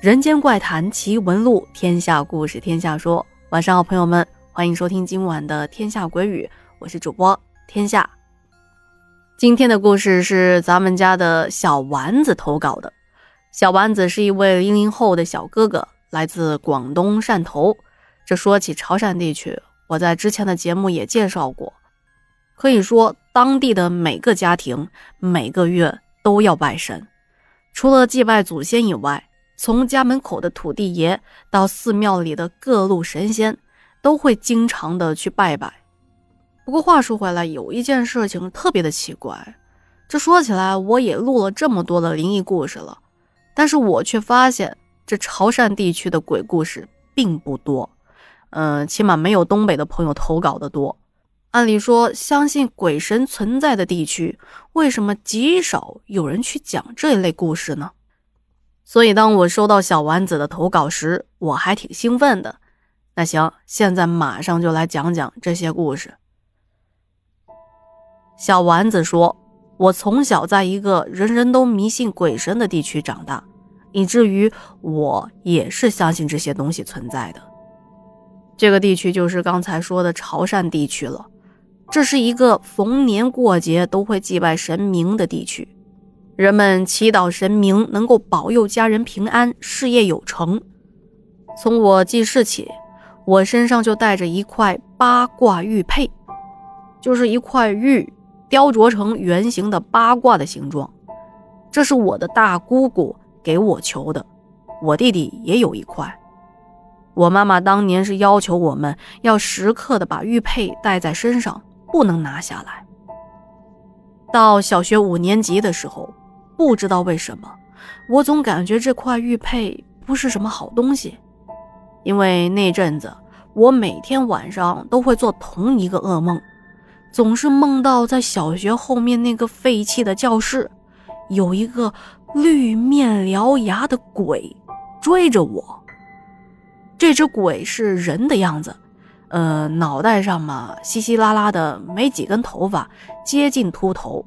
人间怪谈奇闻录，天下故事天下说。晚上好，朋友们，欢迎收听今晚的《天下鬼语》，我是主播天下。今天的故事是咱们家的小丸子投稿的。小丸子是一位零零后的小哥哥，来自广东汕头。这说起潮汕地区，我在之前的节目也介绍过，可以说当地的每个家庭每个月都要拜神，除了祭拜祖先以外。从家门口的土地爷到寺庙里的各路神仙，都会经常的去拜拜。不过话说回来，有一件事情特别的奇怪。这说起来，我也录了这么多的灵异故事了，但是我却发现这潮汕地区的鬼故事并不多。嗯，起码没有东北的朋友投稿的多。按理说，相信鬼神存在的地区，为什么极少有人去讲这一类故事呢？所以，当我收到小丸子的投稿时，我还挺兴奋的。那行，现在马上就来讲讲这些故事。小丸子说：“我从小在一个人人都迷信鬼神的地区长大，以至于我也是相信这些东西存在的。这个地区就是刚才说的潮汕地区了。这是一个逢年过节都会祭拜神明的地区。”人们祈祷神明能够保佑家人平安、事业有成。从我记事起，我身上就带着一块八卦玉佩，就是一块玉雕琢成圆形的八卦的形状。这是我的大姑姑给我求的，我弟弟也有一块。我妈妈当年是要求我们要时刻的把玉佩带在身上，不能拿下来。到小学五年级的时候。不知道为什么，我总感觉这块玉佩不是什么好东西，因为那阵子我每天晚上都会做同一个噩梦，总是梦到在小学后面那个废弃的教室，有一个绿面獠牙的鬼追着我。这只鬼是人的样子，呃，脑袋上嘛稀稀拉拉的没几根头发，接近秃头，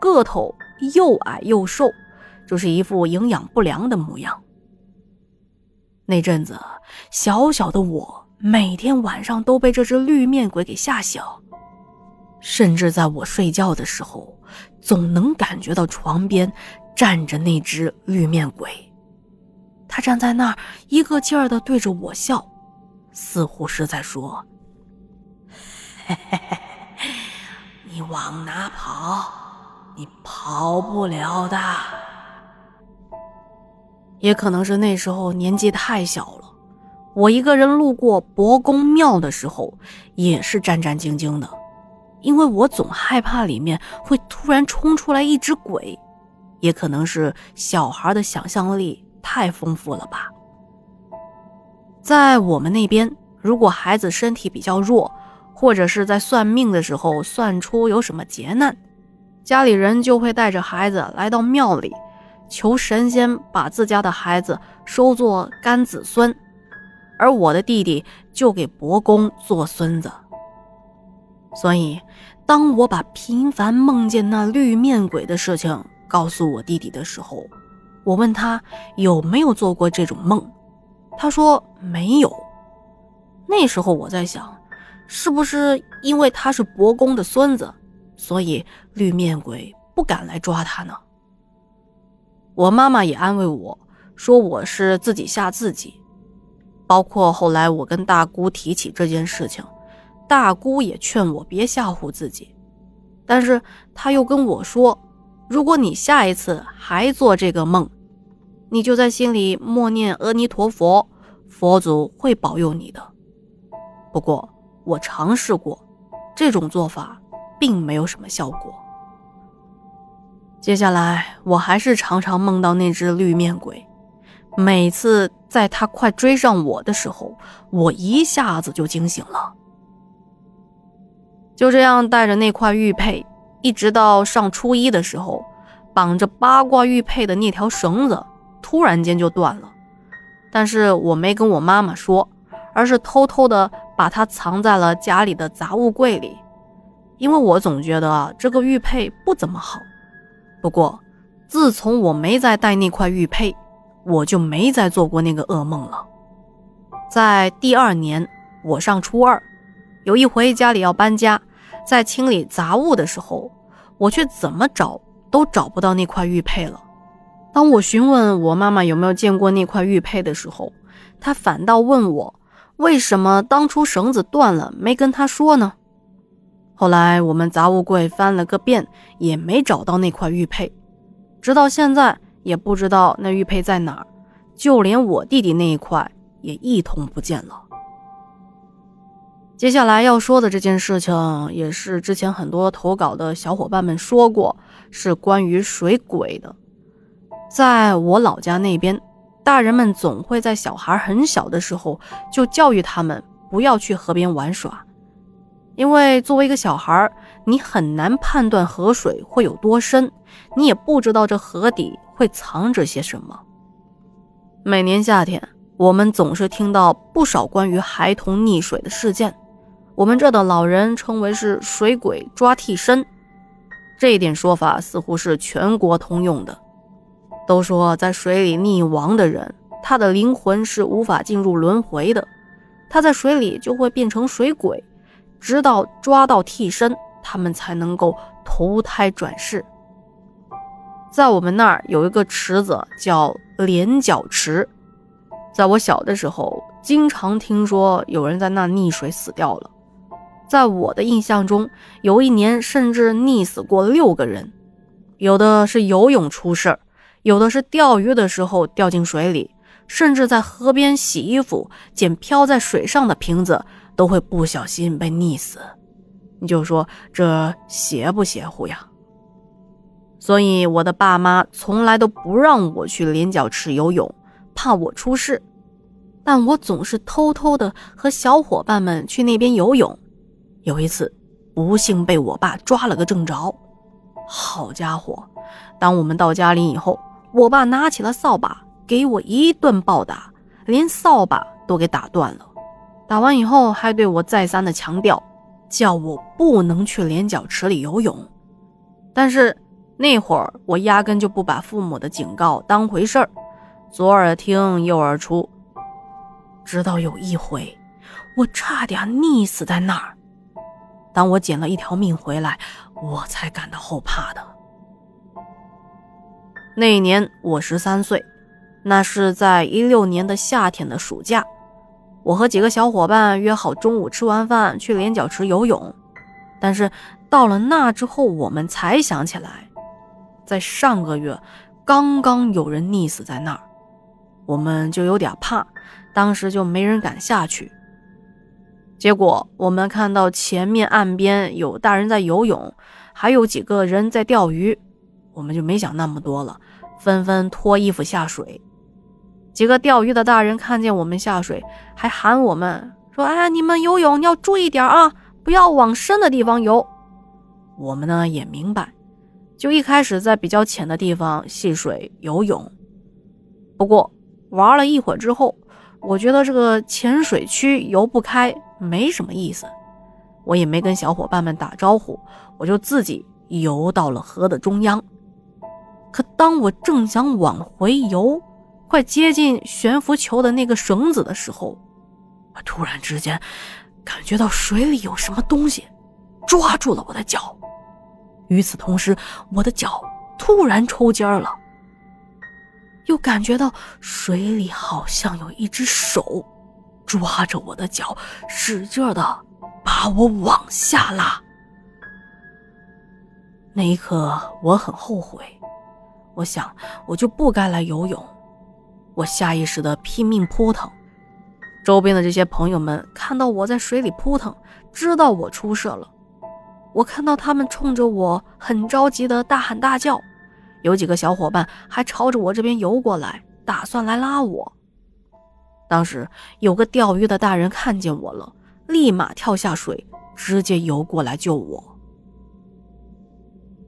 个头。又矮又瘦，就是一副营养不良的模样。那阵子，小小的我每天晚上都被这只绿面鬼给吓醒，甚至在我睡觉的时候，总能感觉到床边站着那只绿面鬼。他站在那儿，一个劲儿的对着我笑，似乎是在说：“嘿嘿嘿，你往哪跑？”你跑不了的，也可能是那时候年纪太小了。我一个人路过伯公庙的时候，也是战战兢兢的，因为我总害怕里面会突然冲出来一只鬼。也可能是小孩的想象力太丰富了吧。在我们那边，如果孩子身体比较弱，或者是在算命的时候算出有什么劫难。家里人就会带着孩子来到庙里，求神仙把自家的孩子收作干子孙，而我的弟弟就给伯公做孙子。所以，当我把频繁梦见那绿面鬼的事情告诉我弟弟的时候，我问他有没有做过这种梦，他说没有。那时候我在想，是不是因为他是伯公的孙子？所以绿面鬼不敢来抓他呢。我妈妈也安慰我说我是自己吓自己。包括后来我跟大姑提起这件事情，大姑也劝我别吓唬自己。但是她又跟我说，如果你下一次还做这个梦，你就在心里默念阿弥陀佛，佛祖会保佑你的。不过我尝试过这种做法。并没有什么效果。接下来，我还是常常梦到那只绿面鬼。每次在他快追上我的时候，我一下子就惊醒了。就这样带着那块玉佩，一直到上初一的时候，绑着八卦玉佩的那条绳子突然间就断了。但是我没跟我妈妈说，而是偷偷的把它藏在了家里的杂物柜里。因为我总觉得这个玉佩不怎么好，不过自从我没再戴那块玉佩，我就没再做过那个噩梦了。在第二年，我上初二，有一回家里要搬家，在清理杂物的时候，我却怎么找都找不到那块玉佩了。当我询问我妈妈有没有见过那块玉佩的时候，她反倒问我为什么当初绳子断了没跟她说呢？后来我们杂物柜翻了个遍，也没找到那块玉佩，直到现在也不知道那玉佩在哪儿，就连我弟弟那一块也一通不见了。接下来要说的这件事情，也是之前很多投稿的小伙伴们说过，是关于水鬼的。在我老家那边，大人们总会在小孩很小的时候就教育他们不要去河边玩耍。因为作为一个小孩，你很难判断河水会有多深，你也不知道这河底会藏着些什么。每年夏天，我们总是听到不少关于孩童溺水的事件，我们这的老人称为是“水鬼抓替身”，这一点说法似乎是全国通用的。都说在水里溺亡的人，他的灵魂是无法进入轮回的，他在水里就会变成水鬼。直到抓到替身，他们才能够投胎转世。在我们那儿有一个池子叫连角池，在我小的时候，经常听说有人在那溺水死掉了。在我的印象中，有一年甚至溺死过六个人，有的是游泳出事儿，有的是钓鱼的时候掉进水里，甚至在河边洗衣服捡漂在水上的瓶子。都会不小心被溺死，你就说这邪不邪乎呀？所以我的爸妈从来都不让我去连角池游泳，怕我出事。但我总是偷偷的和小伙伴们去那边游泳。有一次，不幸被我爸抓了个正着。好家伙！当我们到家里以后，我爸拿起了扫把给我一顿暴打，连扫把都给打断了。打完以后，还对我再三的强调，叫我不能去连角池里游泳。但是那会儿我压根就不把父母的警告当回事儿，左耳听右耳出。直到有一回，我差点溺死在那儿，当我捡了一条命回来，我才感到后怕的。那一年我十三岁，那是在一六年的夏天的暑假。我和几个小伙伴约好中午吃完饭去连角池游泳，但是到了那之后，我们才想起来，在上个月刚刚有人溺死在那儿，我们就有点怕，当时就没人敢下去。结果我们看到前面岸边有大人在游泳，还有几个人在钓鱼，我们就没想那么多了，纷纷脱衣服下水。几个钓鱼的大人看见我们下水，还喊我们说：“哎，你们游泳要注意点啊，不要往深的地方游。”我们呢也明白，就一开始在比较浅的地方戏水游泳。不过玩了一会儿之后，我觉得这个浅水区游不开，没什么意思。我也没跟小伙伴们打招呼，我就自己游到了河的中央。可当我正想往回游，快接近悬浮球的那个绳子的时候，我突然之间感觉到水里有什么东西抓住了我的脚。与此同时，我的脚突然抽筋了，又感觉到水里好像有一只手抓着我的脚，使劲的把我往下拉。那一刻，我很后悔，我想我就不该来游泳。我下意识的拼命扑腾，周边的这些朋友们看到我在水里扑腾，知道我出事了。我看到他们冲着我很着急的大喊大叫，有几个小伙伴还朝着我这边游过来，打算来拉我。当时有个钓鱼的大人看见我了，立马跳下水，直接游过来救我。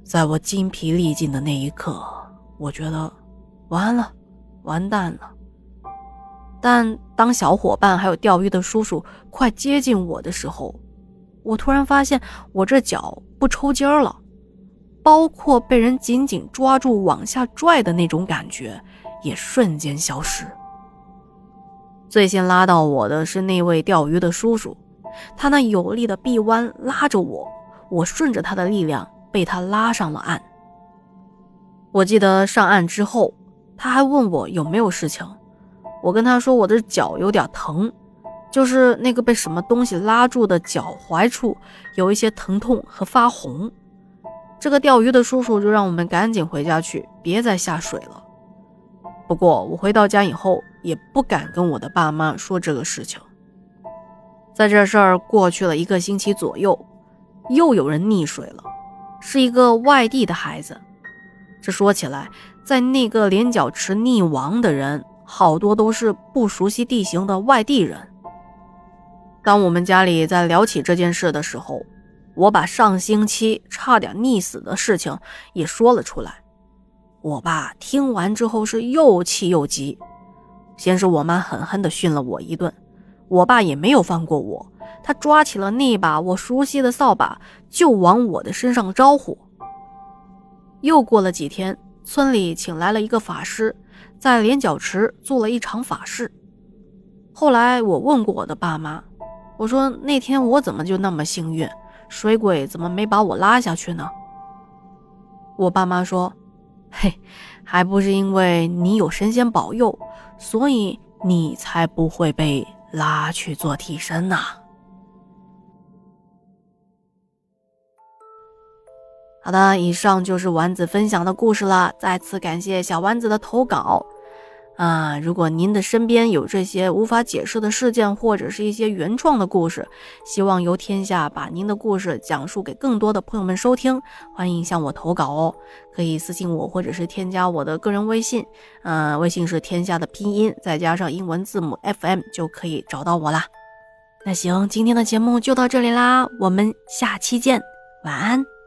在我精疲力尽的那一刻，我觉得完了。完蛋了！但当小伙伴还有钓鱼的叔叔快接近我的时候，我突然发现我这脚不抽筋儿了，包括被人紧紧抓住往下拽的那种感觉也瞬间消失。最先拉到我的是那位钓鱼的叔叔，他那有力的臂弯拉着我，我顺着他的力量被他拉上了岸。我记得上岸之后，他还问我有没有事情，我跟他说我的脚有点疼，就是那个被什么东西拉住的脚踝处有一些疼痛和发红。这个钓鱼的叔叔就让我们赶紧回家去，别再下水了。不过我回到家以后。也不敢跟我的爸妈说这个事情。在这事儿过去了一个星期左右，又有人溺水了，是一个外地的孩子。这说起来，在那个连角池溺亡的人，好多都是不熟悉地形的外地人。当我们家里在聊起这件事的时候，我把上星期差点溺死的事情也说了出来。我爸听完之后是又气又急。先是我妈狠狠地训了我一顿，我爸也没有放过我，他抓起了那把我熟悉的扫把就往我的身上招呼。又过了几天，村里请来了一个法师，在连角池做了一场法事。后来我问过我的爸妈，我说那天我怎么就那么幸运，水鬼怎么没把我拉下去呢？我爸妈说：“嘿，还不是因为你有神仙保佑。”所以你才不会被拉去做替身呢。好的，以上就是丸子分享的故事了。再次感谢小丸子的投稿。啊，如果您的身边有这些无法解释的事件，或者是一些原创的故事，希望由天下把您的故事讲述给更多的朋友们收听。欢迎向我投稿哦，可以私信我，或者是添加我的个人微信。嗯，微信是天下的拼音，再加上英文字母 FM 就可以找到我啦。那行，今天的节目就到这里啦，我们下期见，晚安。